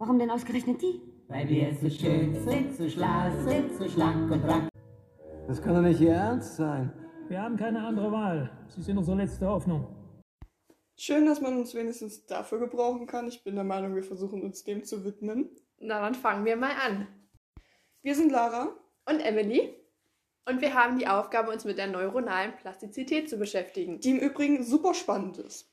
Warum denn ausgerechnet die? Weil wir so schön sind, so schlau sind, so schlank und rank. Das kann doch nicht Ihr Ernst sein. Wir haben keine andere Wahl. Sie sind unsere letzte Hoffnung. Schön, dass man uns wenigstens dafür gebrauchen kann. Ich bin der Meinung, wir versuchen uns dem zu widmen. Na, dann fangen wir mal an. Wir sind Lara. Und Emily. Und wir haben die Aufgabe, uns mit der neuronalen Plastizität zu beschäftigen. Die im Übrigen super spannend ist.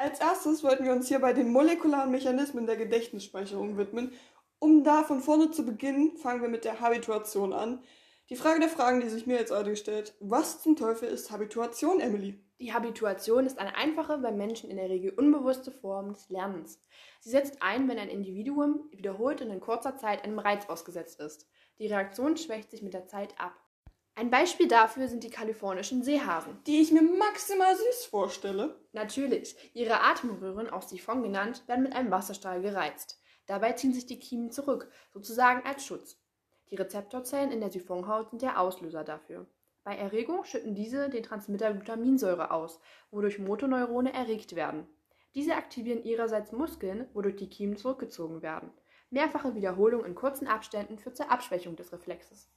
Als erstes wollten wir uns hier bei den molekularen Mechanismen der Gedächtnisspeicherung widmen. Um da von vorne zu beginnen, fangen wir mit der Habituation an. Die Frage der Fragen, die sich mir jetzt heute gestellt, was zum Teufel ist Habituation, Emily? Die Habituation ist eine einfache, bei Menschen in der Regel unbewusste Form des Lernens. Sie setzt ein, wenn ein Individuum wiederholt und in kurzer Zeit einem Reiz ausgesetzt ist. Die Reaktion schwächt sich mit der Zeit ab. Ein Beispiel dafür sind die kalifornischen Seehasen. Die ich mir maximal süß vorstelle. Natürlich, ihre Atemröhren, auch Siphon genannt, werden mit einem Wasserstrahl gereizt. Dabei ziehen sich die Kiemen zurück, sozusagen als Schutz. Die Rezeptorzellen in der Siphonhaut sind der Auslöser dafür. Bei Erregung schütten diese den Transmitter Glutaminsäure aus, wodurch Motoneurone erregt werden. Diese aktivieren ihrerseits Muskeln, wodurch die Kiemen zurückgezogen werden. Mehrfache Wiederholung in kurzen Abständen führt zur Abschwächung des Reflexes.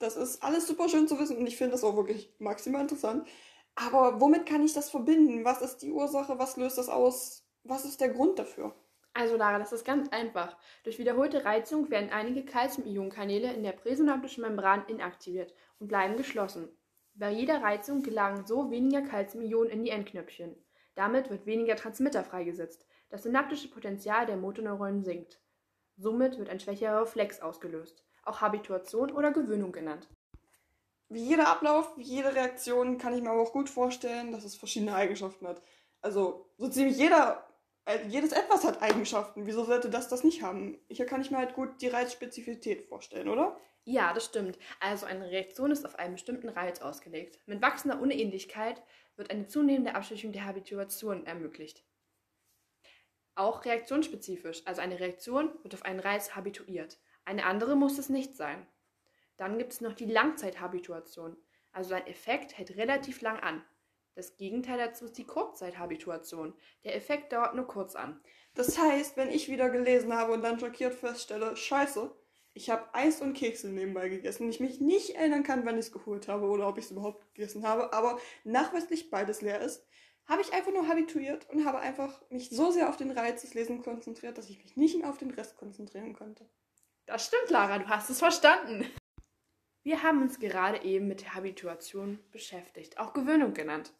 Das ist alles super schön zu wissen und ich finde das auch wirklich maximal interessant. Aber womit kann ich das verbinden? Was ist die Ursache? Was löst das aus? Was ist der Grund dafür? Also Lara, das ist ganz einfach. Durch wiederholte Reizung werden einige Calcium-Ionen-Kanäle in der präsynaptischen Membran inaktiviert und bleiben geschlossen. Bei jeder Reizung gelangen so weniger Calcium-Ionen in die Endknöpfchen. Damit wird weniger Transmitter freigesetzt. Das synaptische Potenzial der Motoneuronen sinkt. Somit wird ein schwächerer Reflex ausgelöst auch Habituation oder Gewöhnung genannt. Wie jeder Ablauf, wie jede Reaktion kann ich mir aber auch gut vorstellen, dass es verschiedene Eigenschaften hat. Also so ziemlich jeder, äh, jedes etwas hat Eigenschaften. Wieso sollte das das nicht haben? Hier kann ich mir halt gut die Reizspezifität vorstellen, oder? Ja, das stimmt. Also eine Reaktion ist auf einen bestimmten Reiz ausgelegt. Mit wachsender Unähnlichkeit wird eine zunehmende Abschwächung der Habituation ermöglicht. Auch reaktionsspezifisch, also eine Reaktion wird auf einen Reiz habituiert. Eine andere muss es nicht sein. Dann gibt es noch die Langzeithabituation. Also ein Effekt hält relativ lang an. Das Gegenteil dazu ist die Kurzzeithabituation. Der Effekt dauert nur kurz an. Das heißt, wenn ich wieder gelesen habe und dann schockiert feststelle, scheiße, ich habe Eis und Kekse nebenbei gegessen ich mich nicht erinnern kann, wann ich es geholt habe oder ob ich es überhaupt gegessen habe, aber nachweislich beides leer ist, habe ich einfach nur habituiert und habe einfach mich so sehr auf den Reiz des Lesens konzentriert, dass ich mich nicht mehr auf den Rest konzentrieren konnte. Das stimmt, Lara, du hast es verstanden. Wir haben uns gerade eben mit der Habituation beschäftigt, auch Gewöhnung genannt.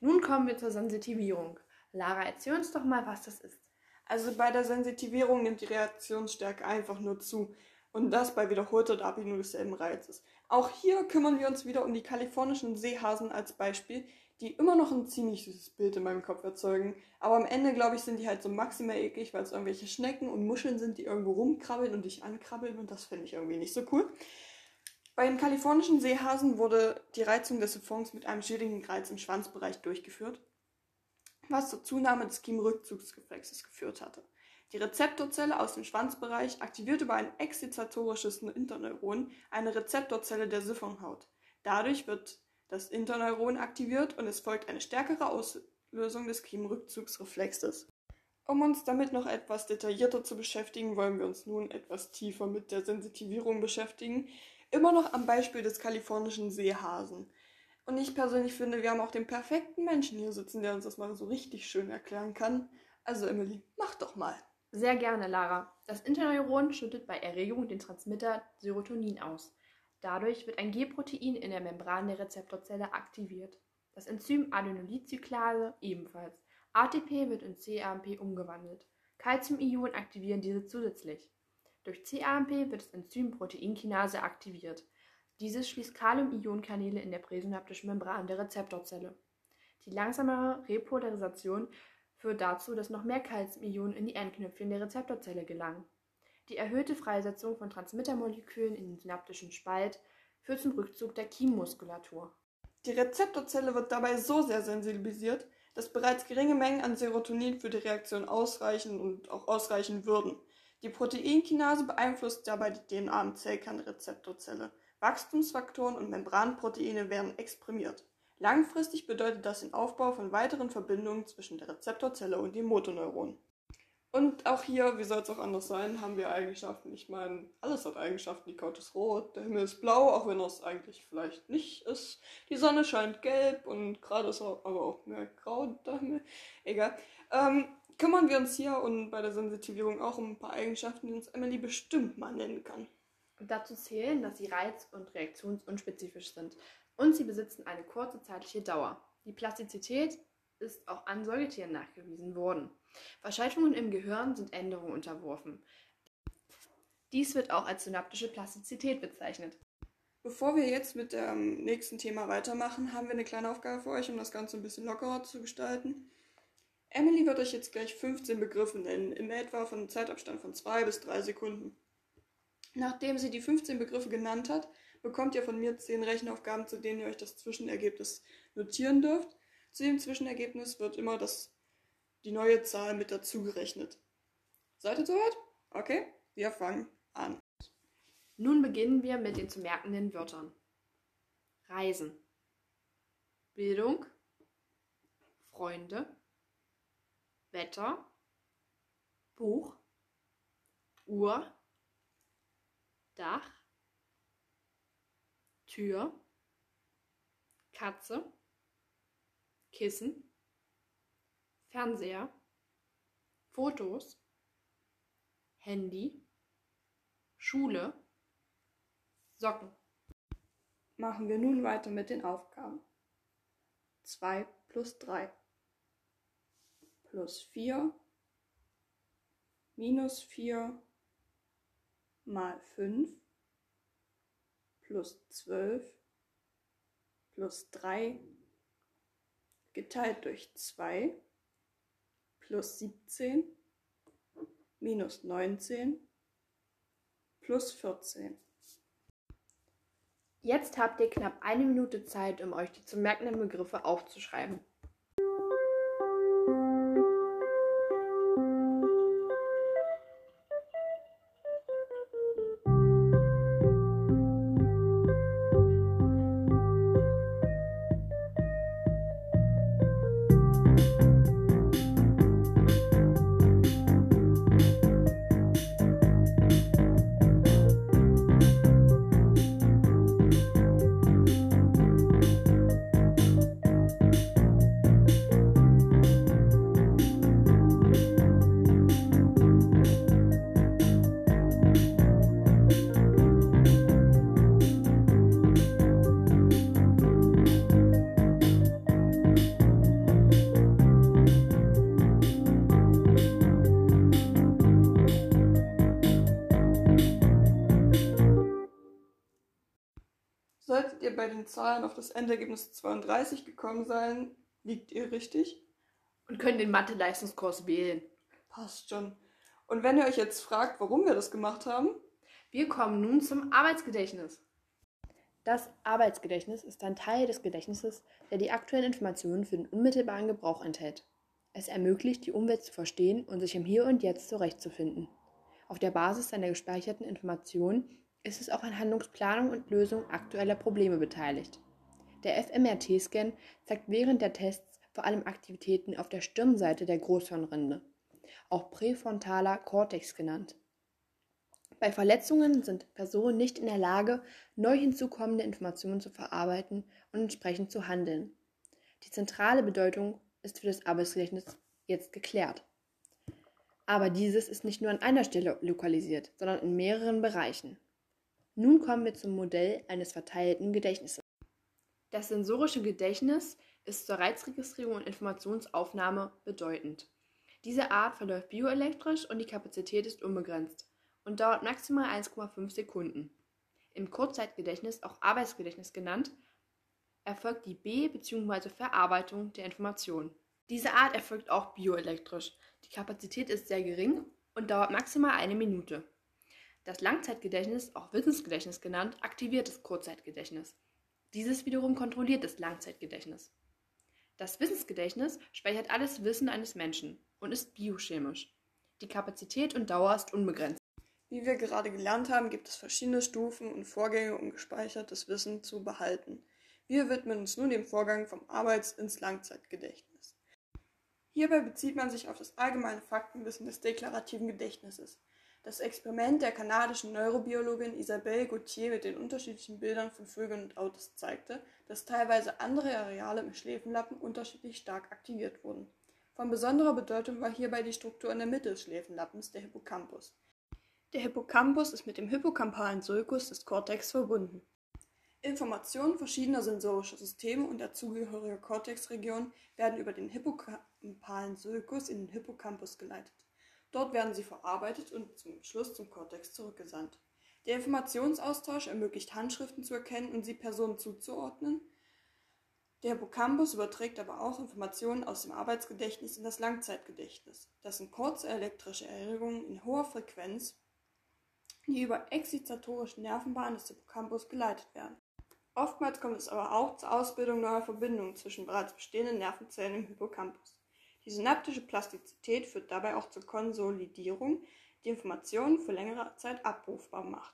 Nun kommen wir zur Sensitivierung. Lara, erzähl uns doch mal, was das ist. Also bei der Sensitivierung nimmt die Reaktionsstärke einfach nur zu. Und das bei wiederholter Darbietung desselben Reizes. Auch hier kümmern wir uns wieder um die kalifornischen Seehasen als Beispiel, die immer noch ein ziemlich süßes Bild in meinem Kopf erzeugen. Aber am Ende, glaube ich, sind die halt so maximal eklig, weil es irgendwelche Schnecken und Muscheln sind, die irgendwo rumkrabbeln und dich ankrabbeln und das finde ich irgendwie nicht so cool. Bei den kalifornischen Seehasen wurde die Reizung des Siphons mit einem schädigen Reiz im Schwanzbereich durchgeführt, was zur Zunahme des Kiemenrückzugsreflexes geführt hatte. Die Rezeptorzelle aus dem Schwanzbereich aktiviert über ein exzitatorisches Interneuron eine Rezeptorzelle der Siphonhaut. Dadurch wird das Interneuron aktiviert und es folgt eine stärkere Auslösung des Kiemenrückzugsreflexes. Um uns damit noch etwas detaillierter zu beschäftigen, wollen wir uns nun etwas tiefer mit der Sensitivierung beschäftigen, immer noch am Beispiel des kalifornischen Seehasen. Und ich persönlich finde, wir haben auch den perfekten Menschen hier sitzen, der uns das mal so richtig schön erklären kann. Also Emily, mach doch mal. Sehr gerne, Lara. Das Interneuron schüttet bei Erregung den Transmitter Serotonin aus. Dadurch wird ein G-Protein in der Membran der Rezeptorzelle aktiviert. Das Enzym Adenylcyclase ebenfalls. ATP wird in cAMP umgewandelt. Calcium-Ionen aktivieren diese zusätzlich. Durch cAMP wird das Enzym Proteinkinase aktiviert. Dieses schließt Kalium-Ionen-Kanäle in der präsynaptischen Membran der Rezeptorzelle. Die langsamere Repolarisation führt dazu, dass noch mehr Calcium-Ionen in die Endknöpfchen der Rezeptorzelle gelangen. Die erhöhte Freisetzung von Transmittermolekülen in den synaptischen Spalt führt zum Rückzug der Kiemmuskulatur. Die Rezeptorzelle wird dabei so sehr sensibilisiert, dass bereits geringe Mengen an Serotonin für die Reaktion ausreichen und auch ausreichen würden. Die Proteinkinase beeinflusst dabei die DNA im Zellkern der Rezeptorzelle. Wachstumsfaktoren und Membranproteine werden exprimiert. Langfristig bedeutet das den Aufbau von weiteren Verbindungen zwischen der Rezeptorzelle und dem Motoneuron. Und auch hier, wie soll es auch anders sein, haben wir Eigenschaften. Ich meine, alles hat Eigenschaften. Die Couch ist rot, der Himmel ist blau, auch wenn es eigentlich vielleicht nicht ist. Die Sonne scheint gelb und gerade ist aber auch mehr grau der Himmel. Egal. Ähm, kümmern wir uns hier und bei der Sensitivierung auch um ein paar Eigenschaften, die uns Emily bestimmt mal nennen kann. Dazu zählen, dass sie reiz- und reaktionsunspezifisch sind und sie besitzen eine kurze zeitliche Dauer. Die Plastizität ist auch an Säugetieren nachgewiesen worden. Verschaltungen im Gehirn sind Änderungen unterworfen. Dies wird auch als synaptische Plastizität bezeichnet. Bevor wir jetzt mit dem nächsten Thema weitermachen, haben wir eine kleine Aufgabe für euch, um das Ganze ein bisschen lockerer zu gestalten. Emily wird euch jetzt gleich 15 Begriffe nennen, im etwa von einem Zeitabstand von 2 bis 3 Sekunden. Nachdem sie die 15 Begriffe genannt hat, bekommt ihr von mir 10 Rechenaufgaben, zu denen ihr euch das Zwischenergebnis notieren dürft. Zu dem Zwischenergebnis wird immer das, die neue Zahl mit dazu gerechnet. Seid ihr soweit? Okay, wir fangen an. Nun beginnen wir mit den zu merkenden Wörtern. Reisen. Bildung. Freunde. Wetter. Buch. Uhr. Dach. Tür. Katze. Kissen. Fernseher. Fotos. Handy. Schule. Socken. Machen wir nun weiter mit den Aufgaben. 2 plus 3 plus 4 minus 4 mal 5 plus 12 plus 3 geteilt durch 2 plus 17 minus 19 plus 14. Jetzt habt ihr knapp eine Minute Zeit, um euch die zu merkenden Begriffe aufzuschreiben. Solltet ihr bei den Zahlen auf das Endergebnis 32 gekommen sein, liegt ihr richtig? Und könnt den Mathe-Leistungskurs wählen. Passt schon. Und wenn ihr euch jetzt fragt, warum wir das gemacht haben, Wir kommen nun zum Arbeitsgedächtnis. Das Arbeitsgedächtnis ist ein Teil des Gedächtnisses, der die aktuellen Informationen für den unmittelbaren Gebrauch enthält. Es ermöglicht, die Umwelt zu verstehen und sich im Hier und Jetzt zurechtzufinden. Auf der Basis seiner gespeicherten Informationen ist es auch an Handlungsplanung und Lösung aktueller Probleme beteiligt. Der fMRT-Scan zeigt während der Tests vor allem Aktivitäten auf der Stirnseite der Großhirnrinde, auch präfrontaler Kortex genannt. Bei Verletzungen sind Personen nicht in der Lage, neu hinzukommende Informationen zu verarbeiten und entsprechend zu handeln. Die zentrale Bedeutung ist für das Arbeitsgedächtnis jetzt geklärt. Aber dieses ist nicht nur an einer Stelle lokalisiert, sondern in mehreren Bereichen. Nun kommen wir zum Modell eines verteilten Gedächtnisses. Das sensorische Gedächtnis ist zur Reizregistrierung und Informationsaufnahme bedeutend. Diese Art verläuft bioelektrisch und die Kapazität ist unbegrenzt und dauert maximal 1,5 Sekunden. Im Kurzzeitgedächtnis, auch Arbeitsgedächtnis genannt, erfolgt die B- bzw. Verarbeitung der Information. Diese Art erfolgt auch bioelektrisch. Die Kapazität ist sehr gering und dauert maximal eine Minute. Das Langzeitgedächtnis, auch Wissensgedächtnis genannt, aktiviert das Kurzzeitgedächtnis. Dieses wiederum kontrolliert das Langzeitgedächtnis. Das Wissensgedächtnis speichert alles Wissen eines Menschen und ist biochemisch. Die Kapazität und Dauer ist unbegrenzt. wie wir gerade gelernt haben, gibt es verschiedene Stufen und Vorgänge, um gespeichertes Wissen zu behalten. Wir widmen uns nun dem Vorgang vom Arbeits- ins Langzeitgedächtnis. Hierbei bezieht man sich auf das allgemeine Faktenwissen des deklarativen Gedächtnisses. Das Experiment der kanadischen Neurobiologin Isabelle Gauthier mit den unterschiedlichen Bildern von Vögeln und Autos zeigte, dass teilweise andere Areale im Schläfenlappen unterschiedlich stark aktiviert wurden. Von besonderer Bedeutung war hierbei die Struktur in der Mitte des Schläfenlappens, der Hippocampus. Der Hippocampus ist mit dem hippocampalen Sulcus des Cortex verbunden. Informationen verschiedener sensorischer Systeme und dazugehöriger Cortexregionen werden über den hippocampalen Sulcus in den Hippocampus geleitet. Dort werden sie verarbeitet und zum Schluss zum Cortex zurückgesandt. Der Informationsaustausch ermöglicht Handschriften zu erkennen und sie Personen zuzuordnen, der Hippocampus überträgt aber auch Informationen aus dem Arbeitsgedächtnis in das Langzeitgedächtnis. Das sind kurze elektrische Erregungen in hoher Frequenz, die über exzitatorische Nervenbahnen des Hippocampus geleitet werden. Oftmals kommt es aber auch zur Ausbildung neuer Verbindungen zwischen bereits bestehenden Nervenzellen im Hippocampus. Die synaptische Plastizität führt dabei auch zur Konsolidierung, die Informationen für längere Zeit abrufbar macht.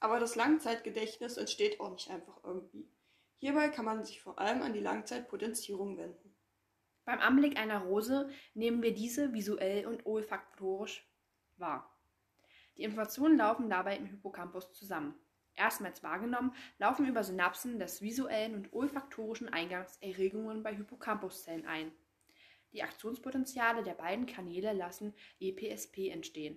Aber das Langzeitgedächtnis entsteht auch nicht einfach irgendwie. Hierbei kann man sich vor allem an die Langzeitpotenzierung wenden. Beim Anblick einer Rose nehmen wir diese visuell und olfaktorisch wahr. Die Informationen laufen dabei im Hippocampus zusammen. Erstmals wahrgenommen laufen über Synapsen des visuellen und olfaktorischen Eingangs Erregungen bei Hippocampus-Zellen ein. Die Aktionspotenziale der beiden Kanäle lassen EPSP entstehen.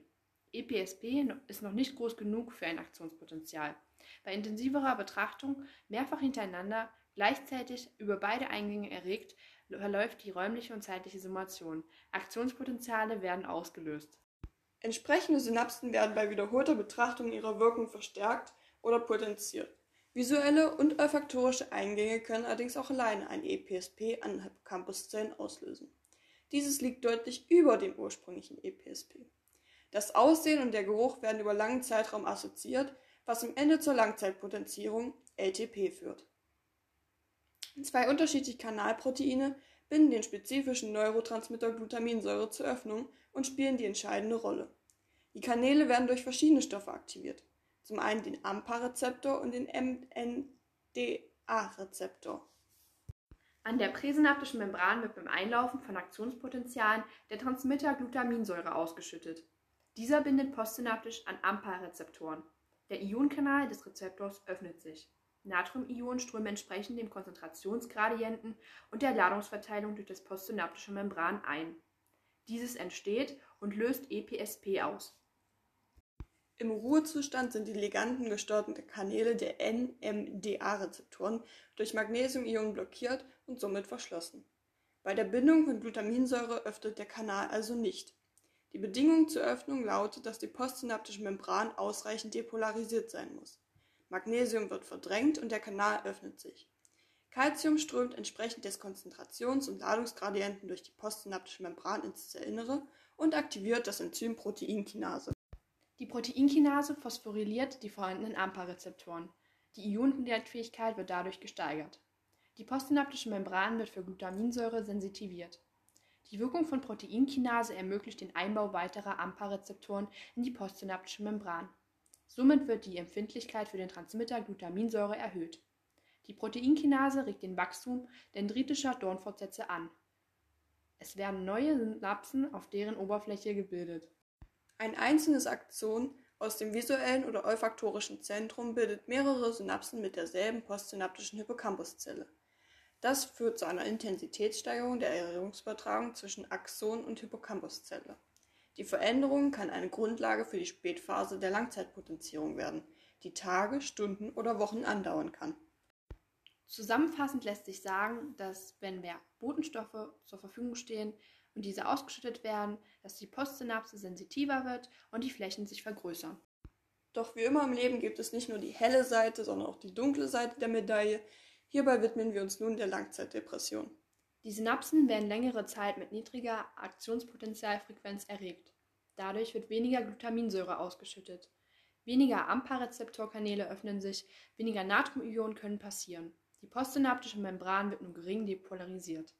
EPSP ist noch nicht groß genug für ein Aktionspotenzial. Bei intensiverer Betrachtung mehrfach hintereinander gleichzeitig über beide Eingänge erregt, verläuft die räumliche und zeitliche Summation. Aktionspotenziale werden ausgelöst. Entsprechende Synapsen werden bei wiederholter Betrachtung ihrer Wirkung verstärkt oder potenziert. Visuelle und olfaktorische Eingänge können allerdings auch alleine ein EPSP an Hippocampus-Zellen auslösen. Dieses liegt deutlich über dem ursprünglichen EPSP. Das Aussehen und der Geruch werden über langen Zeitraum assoziiert, was am Ende zur Langzeitpotenzierung LTP führt. Zwei unterschiedliche Kanalproteine binden den spezifischen Neurotransmitter Glutaminsäure zur Öffnung und spielen die entscheidende Rolle. Die Kanäle werden durch verschiedene Stoffe aktiviert. Zum einen den AMPA-Rezeptor und den MNDA-Rezeptor. An der präsynaptischen Membran wird beim Einlaufen von Aktionspotentialen der Transmitter Glutaminsäure ausgeschüttet. Dieser bindet postsynaptisch an AMPA-Rezeptoren. Der Ionenkanal des Rezeptors öffnet sich. Natriumionen strömen entsprechend dem Konzentrationsgradienten und der Ladungsverteilung durch das postsynaptische Membran ein. Dieses entsteht und löst EPSP aus. Im Ruhezustand sind die ligandengesteuerten Kanäle der NMDA-Rezeptoren durch Magnesiumionen blockiert und somit verschlossen. Bei der Bindung von Glutaminsäure öffnet der Kanal also nicht. Die Bedingung zur Öffnung lautet, dass die postsynaptische Membran ausreichend depolarisiert sein muss. Magnesium wird verdrängt und der Kanal öffnet sich. Calcium strömt entsprechend des Konzentrations- und Ladungsgradienten durch die postsynaptische Membran ins Zellinnere und aktiviert das Enzym Proteinkinase. Die Proteinkinase phosphoryliert die vorhandenen AMPA-Rezeptoren. Die Ionenleitfähigkeit wird dadurch gesteigert. Die postsynaptische Membran wird für Glutaminsäure sensitiviert. Die Wirkung von Proteinkinase ermöglicht den Einbau weiterer AMPA-Rezeptoren in die postsynaptische Membran. Somit wird die Empfindlichkeit für den Transmitter Glutaminsäure erhöht. Die Proteinkinase regt den Wachstum dendritischer Dornfortsätze an. Es werden neue Synapsen auf deren Oberfläche gebildet. Ein einzelnes Aktion aus dem visuellen oder olfaktorischen Zentrum bildet mehrere Synapsen mit derselben postsynaptischen Hippocampus-Zelle. Das führt zu einer Intensitätssteigerung der Erregungsübertragung zwischen Axon und Hippocampus-Zelle. Die Veränderung kann eine Grundlage für die Spätphase der Langzeitpotenzierung werden, die Tage, Stunden oder Wochen andauern kann. Zusammenfassend lässt sich sagen, dass wenn mehr Botenstoffe zur Verfügung stehen und diese ausgeschüttet werden, dass die Postsynapse sensitiver wird und die Flächen sich vergrößern. Doch wie immer im Leben gibt es nicht nur die helle Seite, sondern auch die dunkle Seite der Medaille, Hierbei widmen wir uns nun der Langzeitdepression. Die Synapsen werden längere Zeit mit niedriger Aktionspotentialfrequenz erregt. Dadurch wird weniger Glutaminsäure ausgeschüttet. Weniger AMPA-Rezeptorkanäle öffnen sich, weniger Natriumionen können passieren. Die postsynaptische Membran wird nur gering depolarisiert.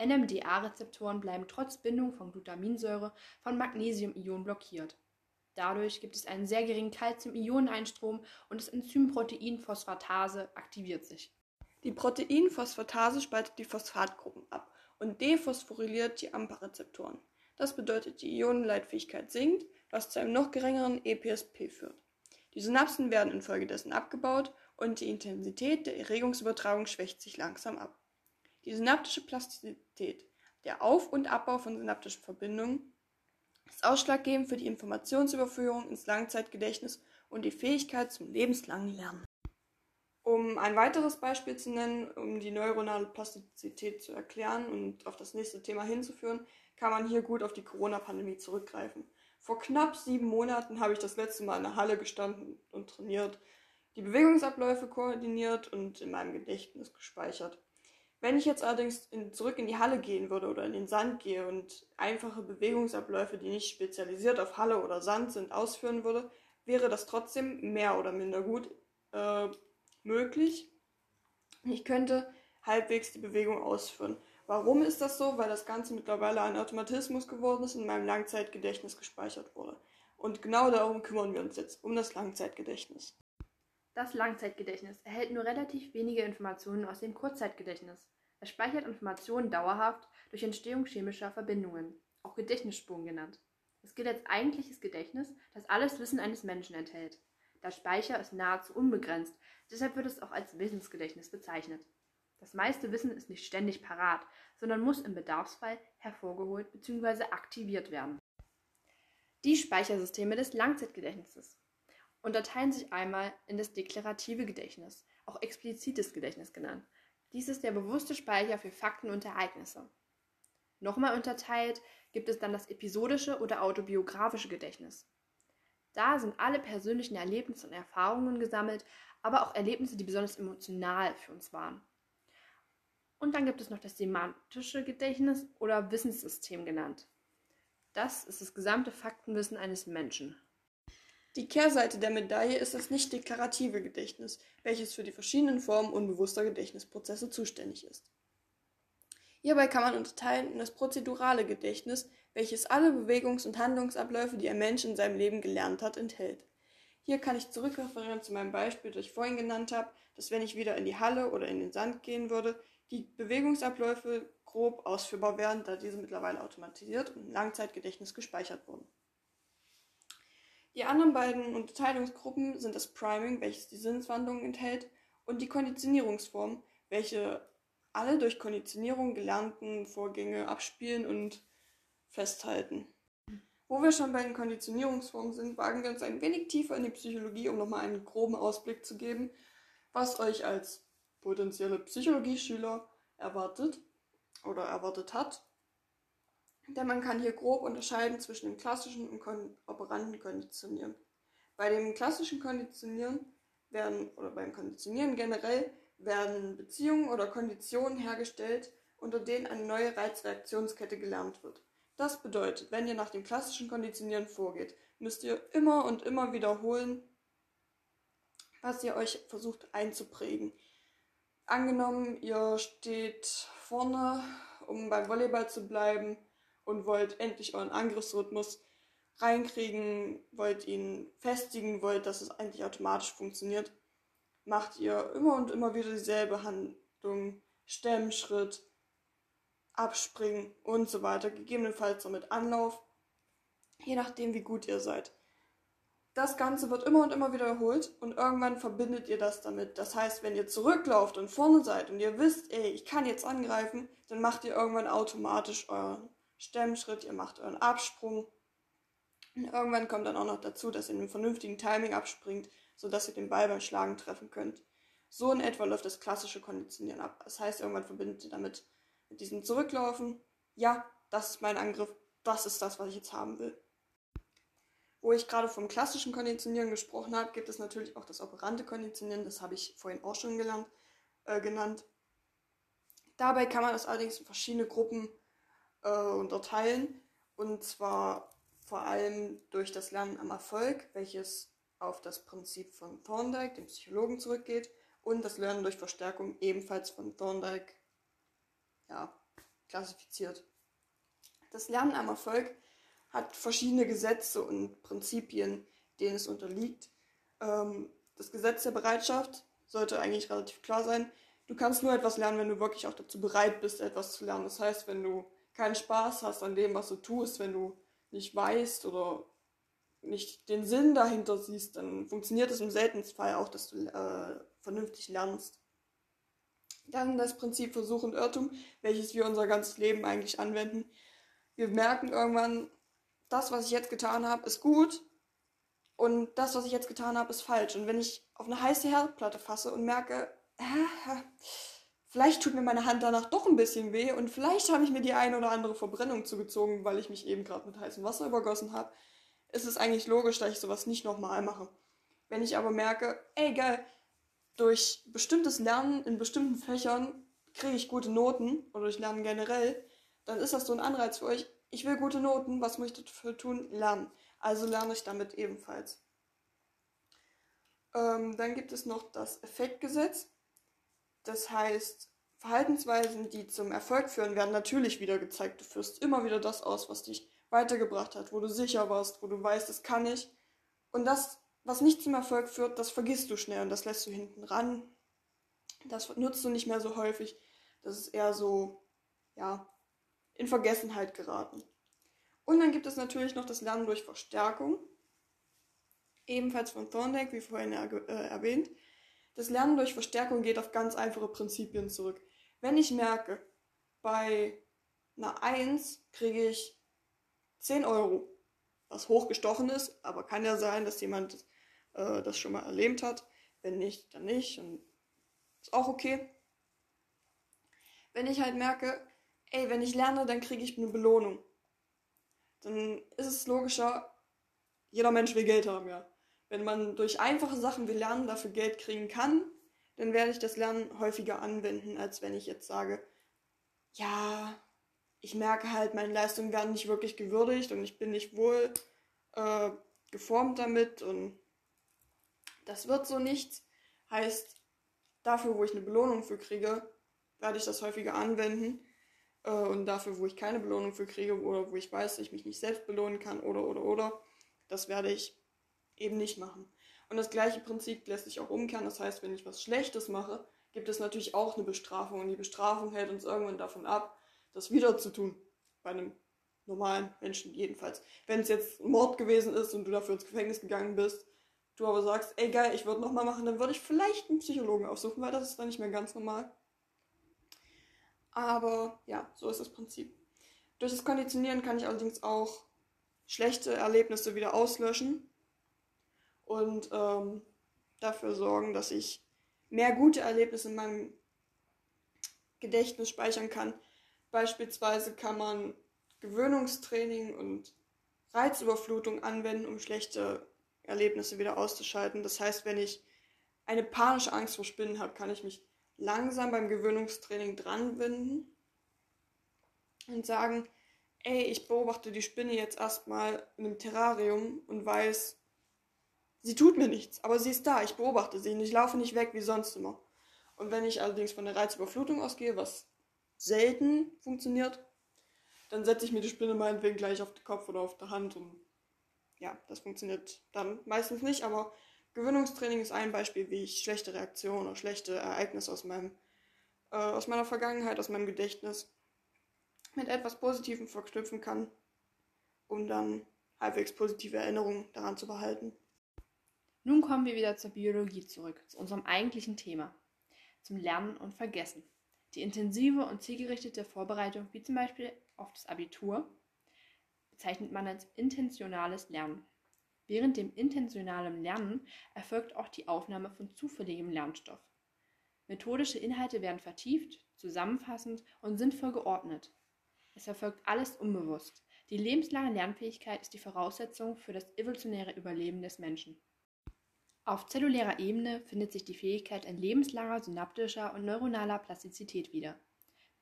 NMDA-Rezeptoren bleiben trotz Bindung von Glutaminsäure von Magnesiumionen blockiert. Dadurch gibt es einen sehr geringen Calcium-Ioneneinstrom und das Enzym Proteinphosphatase aktiviert sich. Die Proteinphosphatase spaltet die Phosphatgruppen ab und dephosphoryliert die AMPA-Rezeptoren. Das bedeutet, die Ionenleitfähigkeit sinkt, was zu einem noch geringeren EPSP führt. Die Synapsen werden infolgedessen abgebaut und die Intensität der Erregungsübertragung schwächt sich langsam ab. Die synaptische Plastizität, der Auf- und Abbau von synaptischen Verbindungen, ist ausschlaggebend für die Informationsüberführung ins Langzeitgedächtnis und die Fähigkeit zum lebenslangen Lernen. Um ein weiteres Beispiel zu nennen, um die neuronale Plastizität zu erklären und auf das nächste Thema hinzuführen, kann man hier gut auf die Corona-Pandemie zurückgreifen. Vor knapp sieben Monaten habe ich das letzte Mal in der Halle gestanden und trainiert, die Bewegungsabläufe koordiniert und in meinem Gedächtnis gespeichert. Wenn ich jetzt allerdings in, zurück in die Halle gehen würde oder in den Sand gehe und einfache Bewegungsabläufe, die nicht spezialisiert auf Halle oder Sand sind, ausführen würde, wäre das trotzdem mehr oder minder gut äh, möglich. Ich könnte halbwegs die Bewegung ausführen. Warum ist das so? Weil das Ganze mittlerweile ein Automatismus geworden ist und in meinem Langzeitgedächtnis gespeichert wurde. Und genau darum kümmern wir uns jetzt, um das Langzeitgedächtnis. Das Langzeitgedächtnis erhält nur relativ wenige Informationen aus dem Kurzzeitgedächtnis. Es speichert Informationen dauerhaft durch Entstehung chemischer Verbindungen, auch Gedächtnisspuren genannt. Es gilt als eigentliches Gedächtnis, das alles Wissen eines Menschen enthält. Der Speicher ist nahezu unbegrenzt, deshalb wird es auch als Wissensgedächtnis bezeichnet. Das meiste Wissen ist nicht ständig parat, sondern muss im Bedarfsfall hervorgeholt bzw. aktiviert werden. Die Speichersysteme des Langzeitgedächtnisses unterteilen sich einmal in das deklarative Gedächtnis, auch explizites Gedächtnis genannt. Dies ist der bewusste Speicher für Fakten und Ereignisse. Nochmal unterteilt gibt es dann das episodische oder autobiografische Gedächtnis. Da sind alle persönlichen Erlebnisse und Erfahrungen gesammelt, aber auch Erlebnisse, die besonders emotional für uns waren. Und dann gibt es noch das semantische Gedächtnis oder Wissenssystem genannt. Das ist das gesamte Faktenwissen eines Menschen. Die Kehrseite der Medaille ist das nicht deklarative Gedächtnis, welches für die verschiedenen Formen unbewusster Gedächtnisprozesse zuständig ist. Hierbei kann man unterteilen in das prozedurale Gedächtnis, welches alle Bewegungs- und Handlungsabläufe, die ein Mensch in seinem Leben gelernt hat, enthält. Hier kann ich zurückreferieren zu meinem Beispiel, das ich vorhin genannt habe, dass wenn ich wieder in die Halle oder in den Sand gehen würde, die Bewegungsabläufe grob ausführbar wären, da diese mittlerweile automatisiert und im Langzeitgedächtnis gespeichert wurden. Die anderen beiden Unterteilungsgruppen sind das Priming, welches die Sinneswandlungen enthält, und die Konditionierungsform, welche alle durch Konditionierung gelernten Vorgänge abspielen und festhalten. Wo wir schon bei den Konditionierungsformen sind, wagen wir uns ein wenig tiefer in die Psychologie, um nochmal einen groben Ausblick zu geben, was euch als potenzielle Psychologieschüler erwartet oder erwartet hat. Denn man kann hier grob unterscheiden zwischen dem klassischen und kon operanten Konditionieren. Bei dem klassischen Konditionieren werden, oder beim Konditionieren generell, werden Beziehungen oder Konditionen hergestellt, unter denen eine neue Reizreaktionskette gelernt wird. Das bedeutet, wenn ihr nach dem klassischen Konditionieren vorgeht, müsst ihr immer und immer wiederholen, was ihr euch versucht einzuprägen. Angenommen, ihr steht vorne, um beim Volleyball zu bleiben und wollt endlich euren Angriffsrhythmus reinkriegen, wollt ihn festigen, wollt, dass es eigentlich automatisch funktioniert, macht ihr immer und immer wieder dieselbe Handlung, Stemmschritt, Abspringen und so weiter, gegebenenfalls noch mit Anlauf, je nachdem wie gut ihr seid. Das Ganze wird immer und immer wiederholt und irgendwann verbindet ihr das damit. Das heißt, wenn ihr zurücklauft und vorne seid und ihr wisst, ey, ich kann jetzt angreifen, dann macht ihr irgendwann automatisch euren Stemmschritt, ihr macht euren Absprung. Und irgendwann kommt dann auch noch dazu, dass ihr in einem vernünftigen Timing abspringt, sodass ihr den Ball beim Schlagen treffen könnt. So in etwa läuft das klassische Konditionieren ab. Das heißt, irgendwann verbindet ihr damit mit diesem Zurücklaufen. Ja, das ist mein Angriff, das ist das, was ich jetzt haben will. Wo ich gerade vom klassischen Konditionieren gesprochen habe, gibt es natürlich auch das operante Konditionieren, das habe ich vorhin auch schon gelernt, äh, genannt. Dabei kann man das allerdings in verschiedene Gruppen äh, unterteilen. Und zwar vor allem durch das Lernen am Erfolg, welches auf das Prinzip von Thorndike, dem Psychologen, zurückgeht, und das Lernen durch Verstärkung ebenfalls von Thorndike ja, klassifiziert. Das Lernen am Erfolg hat verschiedene Gesetze und Prinzipien, denen es unterliegt. Ähm, das Gesetz der Bereitschaft sollte eigentlich relativ klar sein. Du kannst nur etwas lernen, wenn du wirklich auch dazu bereit bist, etwas zu lernen. Das heißt, wenn du keinen Spaß hast an dem, was du tust, wenn du nicht weißt oder nicht den Sinn dahinter siehst, dann funktioniert es im seltensten Fall auch, dass du äh, vernünftig lernst. Dann das Prinzip Versuch und Irrtum, welches wir unser ganzes Leben eigentlich anwenden. Wir merken irgendwann, das, was ich jetzt getan habe, ist gut und das, was ich jetzt getan habe, ist falsch. Und wenn ich auf eine heiße Herdplatte fasse und merke, vielleicht tut mir meine Hand danach doch ein bisschen weh und vielleicht habe ich mir die eine oder andere Verbrennung zugezogen, weil ich mich eben gerade mit heißem Wasser übergossen habe, ist es eigentlich logisch, dass ich sowas nicht nochmal mache. Wenn ich aber merke, ey geil, durch bestimmtes Lernen in bestimmten Fächern kriege ich gute Noten oder ich lerne generell, dann ist das so ein Anreiz für euch. Ich will gute Noten, was muss ich dafür tun? Lernen. Also lerne ich damit ebenfalls. Ähm, dann gibt es noch das Effektgesetz. Das heißt, Verhaltensweisen, die zum Erfolg führen, werden natürlich wieder gezeigt. Du führst immer wieder das aus, was dich weitergebracht hat, wo du sicher warst, wo du weißt, das kann ich. Und das, was nicht zum Erfolg führt, das vergisst du schnell und das lässt du hinten ran. Das nutzt du nicht mehr so häufig. Das ist eher so, ja, in Vergessenheit geraten. Und dann gibt es natürlich noch das Lernen durch Verstärkung. Ebenfalls von Thorndike, wie vorhin äh, erwähnt. Das Lernen durch Verstärkung geht auf ganz einfache Prinzipien zurück. Wenn ich merke, bei einer 1 kriege ich 10 Euro, was hochgestochen ist, aber kann ja sein, dass jemand äh, das schon mal erlebt hat. Wenn nicht, dann nicht. Und ist auch okay. Wenn ich halt merke, ey, wenn ich lerne, dann kriege ich eine Belohnung. Dann ist es logischer, jeder Mensch will Geld haben, ja. Wenn man durch einfache Sachen wie Lernen dafür Geld kriegen kann, dann werde ich das Lernen häufiger anwenden, als wenn ich jetzt sage, ja, ich merke halt, meine Leistungen werden nicht wirklich gewürdigt und ich bin nicht wohl äh, geformt damit und das wird so nichts. Heißt, dafür, wo ich eine Belohnung für kriege, werde ich das häufiger anwenden. Äh, und dafür, wo ich keine Belohnung für kriege oder wo ich weiß, dass ich mich nicht selbst belohnen kann oder oder oder, das werde ich eben nicht machen. Und das gleiche Prinzip lässt sich auch umkehren. Das heißt, wenn ich was Schlechtes mache, gibt es natürlich auch eine Bestrafung. Und die Bestrafung hält uns irgendwann davon ab, das wieder zu tun. Bei einem normalen Menschen jedenfalls. Wenn es jetzt Mord gewesen ist und du dafür ins Gefängnis gegangen bist, du aber sagst, ey geil, ich würde nochmal machen, dann würde ich vielleicht einen Psychologen aufsuchen, weil das ist dann nicht mehr ganz normal. Aber ja, so ist das Prinzip. Durch das Konditionieren kann ich allerdings auch schlechte Erlebnisse wieder auslöschen und ähm, dafür sorgen, dass ich mehr gute Erlebnisse in meinem Gedächtnis speichern kann. Beispielsweise kann man Gewöhnungstraining und Reizüberflutung anwenden, um schlechte Erlebnisse wieder auszuschalten. Das heißt, wenn ich eine panische Angst vor Spinnen habe, kann ich mich langsam beim Gewöhnungstraining dranbinden und sagen, ey, ich beobachte die Spinne jetzt erstmal in einem Terrarium und weiß, sie tut mir nichts, aber sie ist da, ich beobachte sie und ich laufe nicht weg wie sonst immer. Und wenn ich allerdings von der Reizüberflutung ausgehe, was selten funktioniert, dann setze ich mir die Spinne meinetwegen gleich auf den Kopf oder auf der Hand und ja, das funktioniert dann meistens nicht, aber Gewöhnungstraining ist ein Beispiel, wie ich schlechte Reaktionen oder schlechte Ereignisse aus meinem äh, aus meiner Vergangenheit, aus meinem Gedächtnis mit etwas Positivem verknüpfen kann, um dann halbwegs positive Erinnerungen daran zu behalten. Nun kommen wir wieder zur Biologie zurück, zu unserem eigentlichen Thema, zum Lernen und Vergessen. Die intensive und zielgerichtete Vorbereitung, wie zum Beispiel auf das Abitur, bezeichnet man als intentionales Lernen. Während dem intentionalen Lernen erfolgt auch die Aufnahme von zufälligem Lernstoff. Methodische Inhalte werden vertieft, zusammenfassend und sinnvoll geordnet. Es erfolgt alles unbewusst. Die lebenslange Lernfähigkeit ist die Voraussetzung für das evolutionäre Überleben des Menschen. Auf zellulärer Ebene findet sich die Fähigkeit in lebenslanger synaptischer und neuronaler Plastizität wieder.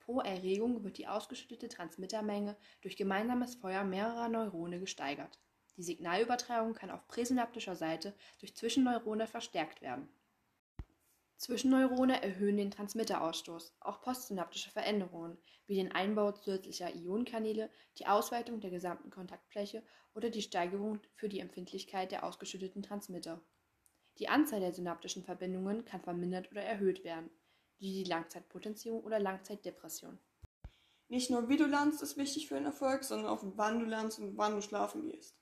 Pro Erregung wird die ausgeschüttete Transmittermenge durch gemeinsames Feuer mehrerer Neurone gesteigert. Die Signalübertragung kann auf präsynaptischer Seite durch Zwischenneurone verstärkt werden. Zwischenneurone erhöhen den Transmitterausstoß, auch postsynaptische Veränderungen wie den Einbau zusätzlicher Ionenkanäle, die Ausweitung der gesamten Kontaktfläche oder die Steigerung für die Empfindlichkeit der ausgeschütteten Transmitter. Die Anzahl der synaptischen Verbindungen kann vermindert oder erhöht werden. wie die Langzeitpotenzierung oder Langzeitdepression. Nicht nur wie du lernst ist wichtig für den Erfolg, sondern auch wann du lernst und wann du schlafen gehst.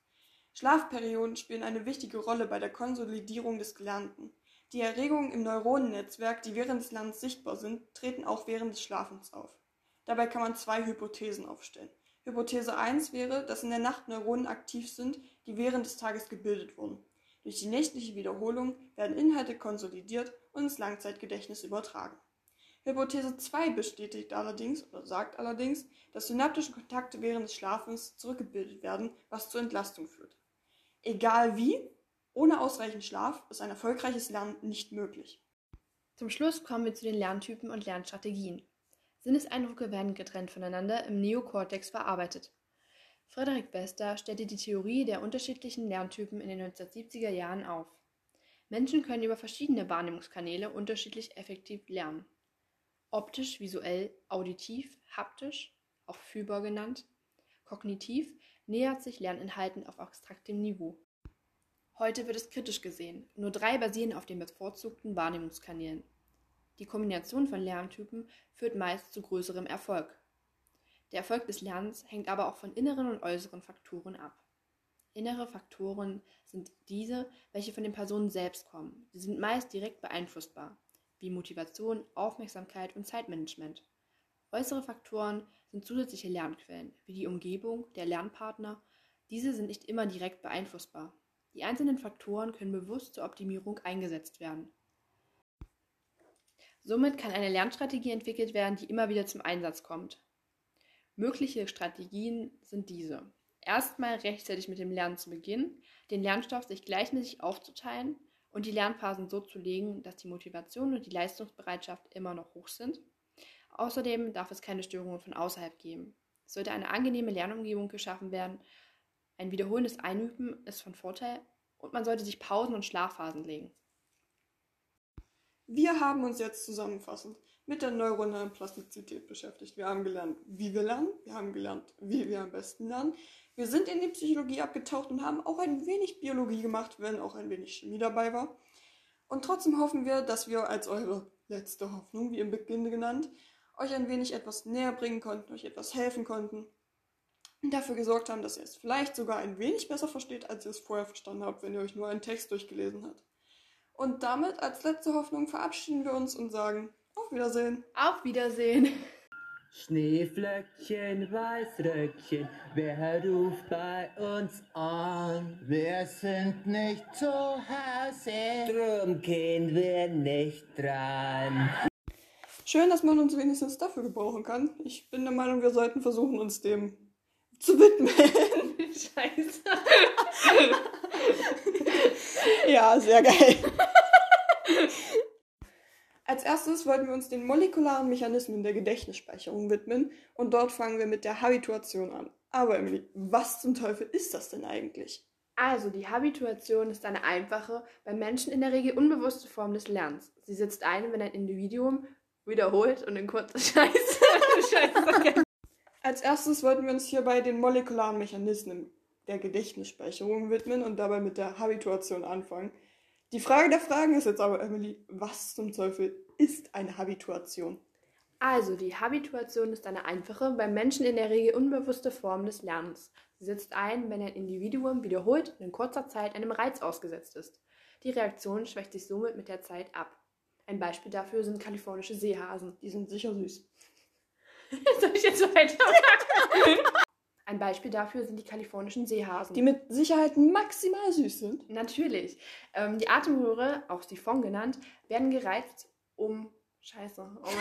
Schlafperioden spielen eine wichtige Rolle bei der Konsolidierung des Gelernten. Die Erregungen im Neuronennetzwerk, die während des Lernens sichtbar sind, treten auch während des Schlafens auf. Dabei kann man zwei Hypothesen aufstellen. Hypothese 1 wäre, dass in der Nacht Neuronen aktiv sind, die während des Tages gebildet wurden. Durch die nächtliche Wiederholung werden Inhalte konsolidiert und ins Langzeitgedächtnis übertragen. Hypothese 2 bestätigt allerdings oder sagt allerdings, dass synaptische Kontakte während des Schlafens zurückgebildet werden, was zur Entlastung führt. Egal wie, ohne ausreichend Schlaf ist ein erfolgreiches Lernen nicht möglich. Zum Schluss kommen wir zu den Lerntypen und Lernstrategien. Sinneseindrücke werden getrennt voneinander im Neokortex verarbeitet. Frederik Bester stellte die Theorie der unterschiedlichen Lerntypen in den 1970er Jahren auf. Menschen können über verschiedene Wahrnehmungskanäle unterschiedlich effektiv lernen. Optisch, visuell, auditiv, haptisch, auch fühlbar genannt, kognitiv nähert sich Lerninhalten auf abstraktem Niveau. Heute wird es kritisch gesehen. Nur drei basieren auf den bevorzugten Wahrnehmungskanälen. Die Kombination von Lerntypen führt meist zu größerem Erfolg. Der Erfolg des Lernens hängt aber auch von inneren und äußeren Faktoren ab. Innere Faktoren sind diese, welche von den Personen selbst kommen. Sie sind meist direkt beeinflussbar, wie Motivation, Aufmerksamkeit und Zeitmanagement. Äußere Faktoren sind zusätzliche Lernquellen, wie die Umgebung, der Lernpartner. Diese sind nicht immer direkt beeinflussbar. Die einzelnen Faktoren können bewusst zur Optimierung eingesetzt werden. Somit kann eine Lernstrategie entwickelt werden, die immer wieder zum Einsatz kommt. Mögliche Strategien sind diese. Erstmal rechtzeitig mit dem Lernen zu beginnen, den Lernstoff sich gleichmäßig aufzuteilen und die Lernphasen so zu legen, dass die Motivation und die Leistungsbereitschaft immer noch hoch sind. Außerdem darf es keine Störungen von außerhalb geben. Es sollte eine angenehme Lernumgebung geschaffen werden. Ein wiederholendes Einüben ist von Vorteil und man sollte sich Pausen und Schlafphasen legen. Wir haben uns jetzt zusammenfassend mit der neuronalen Plastizität beschäftigt. Wir haben gelernt, wie wir lernen. Wir haben gelernt, wie wir am besten lernen. Wir sind in die Psychologie abgetaucht und haben auch ein wenig Biologie gemacht, wenn auch ein wenig Chemie dabei war. Und trotzdem hoffen wir, dass wir als eure letzte Hoffnung, wie im Beginn genannt, euch ein wenig etwas näher bringen konnten, euch etwas helfen konnten und dafür gesorgt haben, dass ihr es vielleicht sogar ein wenig besser versteht, als ihr es vorher verstanden habt, wenn ihr euch nur einen Text durchgelesen habt. Und damit als letzte Hoffnung verabschieden wir uns und sagen auf Wiedersehen. Auf Wiedersehen! Schneeflöckchen, Weißröckchen, wer ruft bei uns an? Wir sind nicht zu Hause. Drum gehen wir nicht dran. Schön, dass man uns wenigstens dafür gebrauchen kann. Ich bin der Meinung, wir sollten versuchen, uns dem zu widmen. Scheiße. ja, sehr geil. Als erstes wollten wir uns den molekularen Mechanismen der Gedächtnisspeicherung widmen und dort fangen wir mit der Habituation an. Aber Emily, was zum Teufel ist das denn eigentlich? Also, die Habituation ist eine einfache, bei Menschen in der Regel unbewusste Form des Lernens. Sie setzt ein, wenn ein Individuum wiederholt und in kurzer Scheiße. Scheiße. Als erstes wollten wir uns hierbei den molekularen Mechanismen der Gedächtnisspeicherung widmen und dabei mit der Habituation anfangen. Die Frage der Fragen ist jetzt aber, Emily, was zum Teufel ist eine Habituation? Also, die Habituation ist eine einfache, beim Menschen in der Regel unbewusste Form des Lernens. Sie setzt ein, wenn ein Individuum wiederholt und in kurzer Zeit einem Reiz ausgesetzt ist. Die Reaktion schwächt sich somit mit der Zeit ab. Ein Beispiel dafür sind kalifornische Seehasen. Die sind sicher süß. Soll ich jetzt weitermachen? Ein Beispiel dafür sind die kalifornischen Seehasen. Die mit Sicherheit maximal süß sind. Natürlich. Ähm, die Atemröhre, auch Siphon genannt, werden gereizt, um. Scheiße. Oh,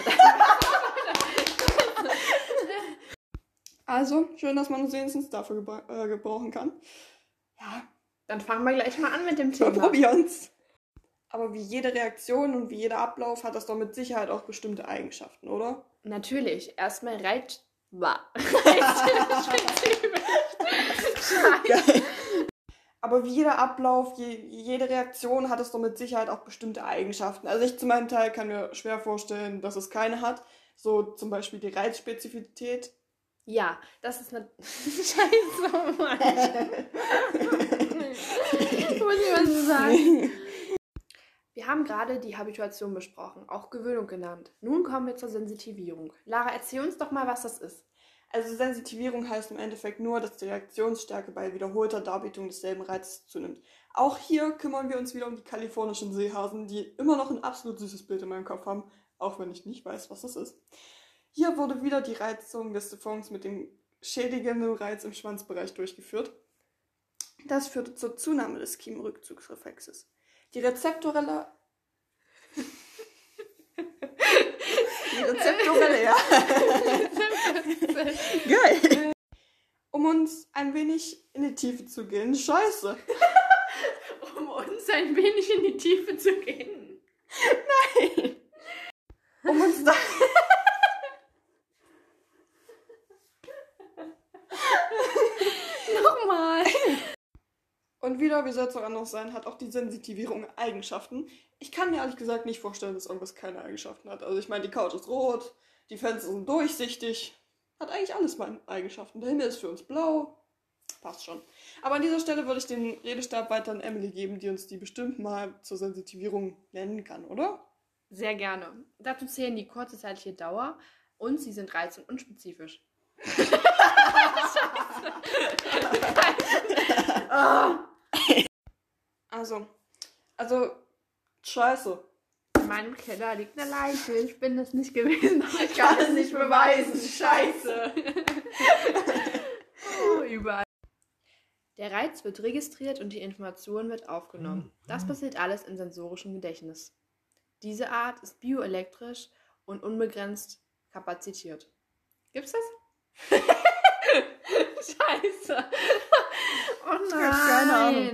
Also, schön, dass man uns wenigstens dafür gebra äh, gebrauchen kann. Ja, Dann fangen wir gleich mal an mit dem wir Thema. probieren's. Aber wie jede Reaktion und wie jeder Ablauf hat das doch mit Sicherheit auch bestimmte Eigenschaften, oder? Natürlich. Erstmal reizt. Wa. Geil. Aber wie jeder Ablauf, je, jede Reaktion hat es doch mit Sicherheit auch bestimmte Eigenschaften. Also ich zu meinem Teil kann mir schwer vorstellen, dass es keine hat. So zum Beispiel die Reizspezifität. Ja, das ist eine. Scheiße, Mann. Muss ich was sagen? Wir haben gerade die Habituation besprochen, auch Gewöhnung genannt. Nun kommen wir zur Sensitivierung. Lara, erzähl uns doch mal, was das ist. Also Sensitivierung heißt im Endeffekt nur, dass die Reaktionsstärke bei wiederholter Darbietung desselben Reizes zunimmt. Auch hier kümmern wir uns wieder um die kalifornischen Seehasen, die immer noch ein absolut süßes Bild in meinem Kopf haben, auch wenn ich nicht weiß, was das ist. Hier wurde wieder die Reizung des Siphons mit dem schädigenden Reiz im Schwanzbereich durchgeführt. Das führte zur Zunahme des Kiemenrückzugsreflexes. Die rezeptorelle die rezeptorelle, ja. Geil. Um uns ein wenig in die Tiefe zu gehen. Scheiße. Um uns ein wenig in die Tiefe zu gehen. Um uns da. Nochmal. Und wieder, wie soll es auch anders sein, hat auch die Sensitivierung Eigenschaften. Ich kann mir ehrlich gesagt nicht vorstellen, dass irgendwas keine Eigenschaften hat. Also ich meine, die Couch ist rot, die Fenster sind durchsichtig. Hat eigentlich alles meine Eigenschaften. Der Himmel ist für uns blau. Passt schon. Aber an dieser Stelle würde ich den Redestab weiter an Emily geben, die uns die bestimmt mal zur Sensitivierung nennen kann, oder? Sehr gerne. Dazu zählen die kurze zeitliche Dauer und sie sind reiz- und unspezifisch. Also, also, scheiße. In meinem Keller liegt eine Leiche. Ich bin das nicht gewesen. aber Ich kann es nicht beweisen. Scheiße. oh, überall. Der Reiz wird registriert und die Information wird aufgenommen. Das passiert alles im sensorischen Gedächtnis. Diese Art ist bioelektrisch und unbegrenzt kapazitiert. Gibt's das? Scheiße. Oh nein. keine Ahnung.